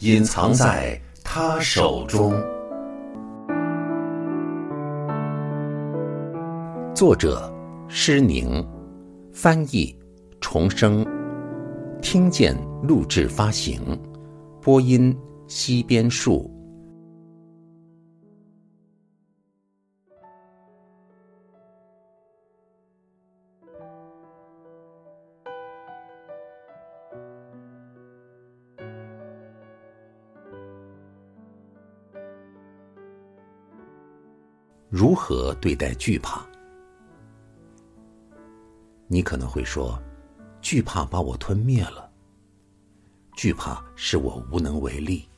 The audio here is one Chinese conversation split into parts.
隐藏在他手中》，作者施宁，翻译重生，听见录制发行，播音西边树。如何对待惧怕？你可能会说，惧怕把我吞灭了。惧怕使我无能为力。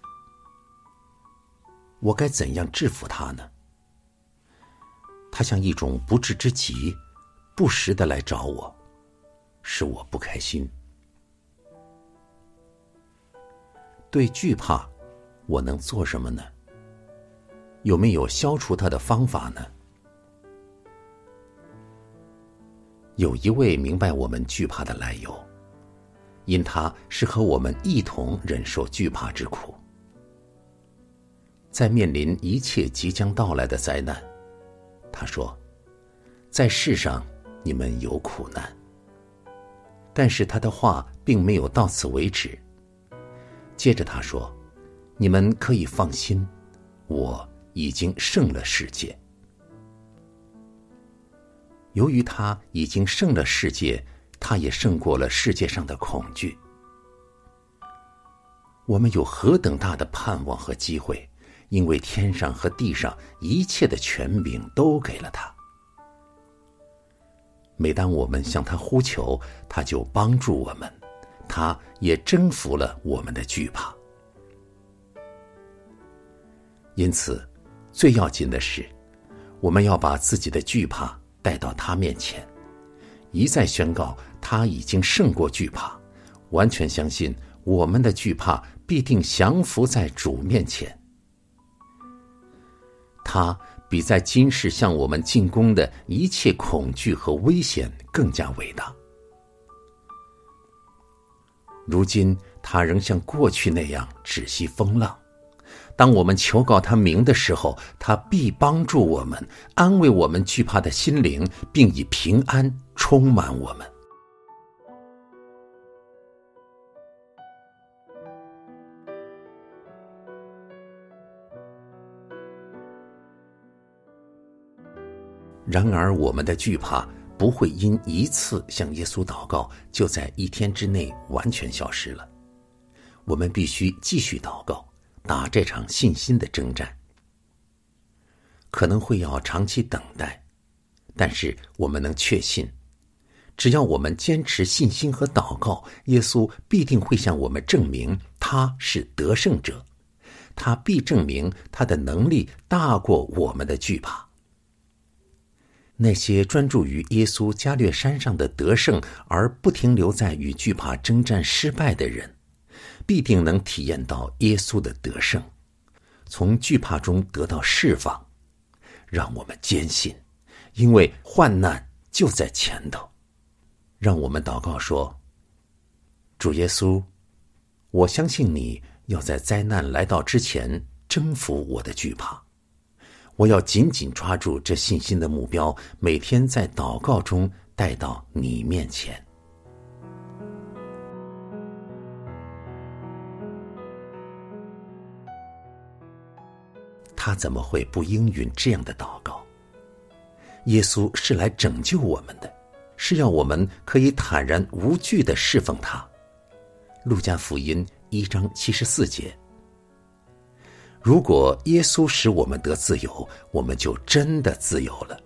我该怎样制服他呢？他像一种不治之疾，不时的来找我，使我不开心。对惧怕，我能做什么呢？有没有消除它的方法呢？有一位明白我们惧怕的来由，因他是和我们一同忍受惧怕之苦。在面临一切即将到来的灾难，他说：“在世上你们有苦难。”但是他的话并没有到此为止。接着他说：“你们可以放心，我。”已经胜了世界。由于他已经胜了世界，他也胜过了世界上的恐惧。我们有何等大的盼望和机会？因为天上和地上一切的权柄都给了他。每当我们向他呼求，他就帮助我们，他也征服了我们的惧怕。因此。最要紧的是，我们要把自己的惧怕带到他面前，一再宣告他已经胜过惧怕，完全相信我们的惧怕必定降服在主面前。他比在今世向我们进攻的一切恐惧和危险更加伟大。如今他仍像过去那样止息风浪。当我们求告他名的时候，他必帮助我们，安慰我们惧怕的心灵，并以平安充满我们。然而，我们的惧怕不会因一次向耶稣祷告，就在一天之内完全消失了。我们必须继续祷告。打这场信心的征战，可能会要长期等待，但是我们能确信，只要我们坚持信心和祷告，耶稣必定会向我们证明他是得胜者，他必证明他的能力大过我们的惧怕。那些专注于耶稣加略山上的得胜，而不停留在与惧怕征战失败的人。必定能体验到耶稣的得胜，从惧怕中得到释放，让我们坚信，因为患难就在前头。让我们祷告说：“主耶稣，我相信你要在灾难来到之前征服我的惧怕。我要紧紧抓住这信心的目标，每天在祷告中带到你面前。”他怎么会不应允这样的祷告？耶稣是来拯救我们的，是要我们可以坦然无惧的侍奉他。路加福音一章七十四节。如果耶稣使我们得自由，我们就真的自由了。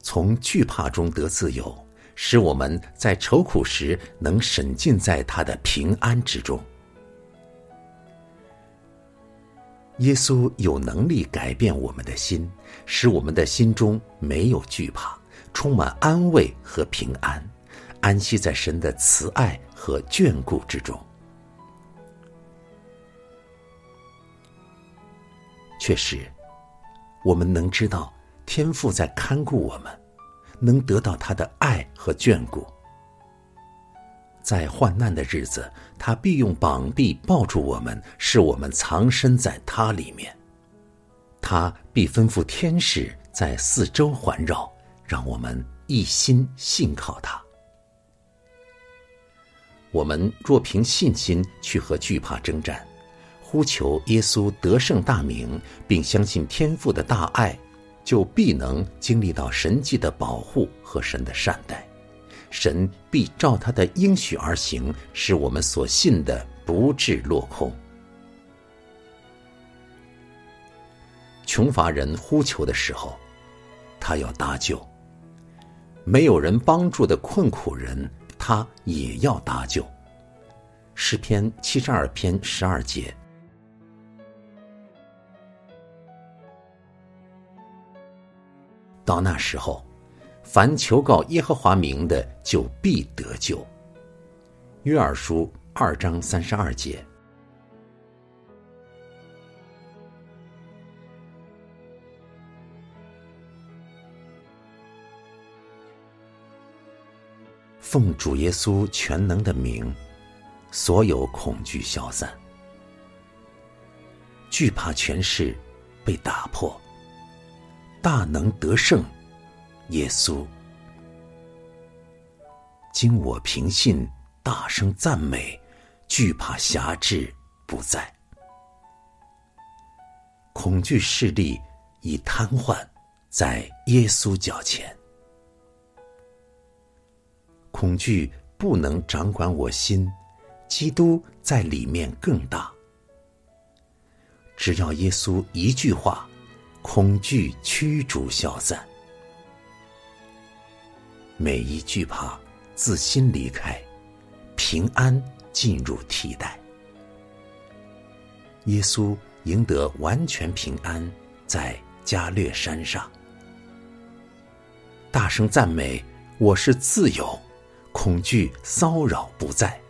从惧怕中得自由，使我们在愁苦时能沈浸在他的平安之中。耶稣有能力改变我们的心，使我们的心中没有惧怕，充满安慰和平安，安息在神的慈爱和眷顾之中。确实，我们能知道天父在看顾我们，能得到他的爱和眷顾。在患难的日子，他必用膀臂抱住我们，使我们藏身在他里面。他必吩咐天使在四周环绕，让我们一心信靠他。我们若凭信心去和惧怕征战，呼求耶稣得胜大名，并相信天父的大爱，就必能经历到神迹的保护和神的善待。神必照他的应许而行，使我们所信的不致落空。穷乏人呼求的时候，他要搭救；没有人帮助的困苦人，他也要搭救。诗篇七十二篇十二节。到那时候。凡求告耶和华名的，就必得救。约珥书二章三十二节。奉主耶稣全能的名，所有恐惧消散，惧怕权势被打破，大能得胜。耶稣，经我平信，大声赞美，惧怕辖制不在，恐惧势力已瘫痪在耶稣脚前，恐惧不能掌管我心，基督在里面更大。只要耶稣一句话，恐惧驱逐消散。每一惧怕自心离开，平安进入替代。耶稣赢得完全平安，在加略山上，大声赞美：“我是自由，恐惧骚扰不在。”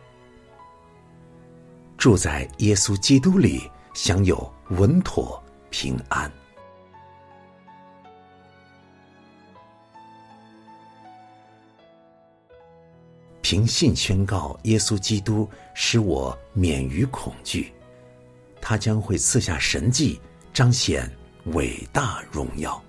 住在耶稣基督里，享有稳妥平安。凭信宣告，耶稣基督使我免于恐惧，他将会赐下神迹，彰显伟大荣耀。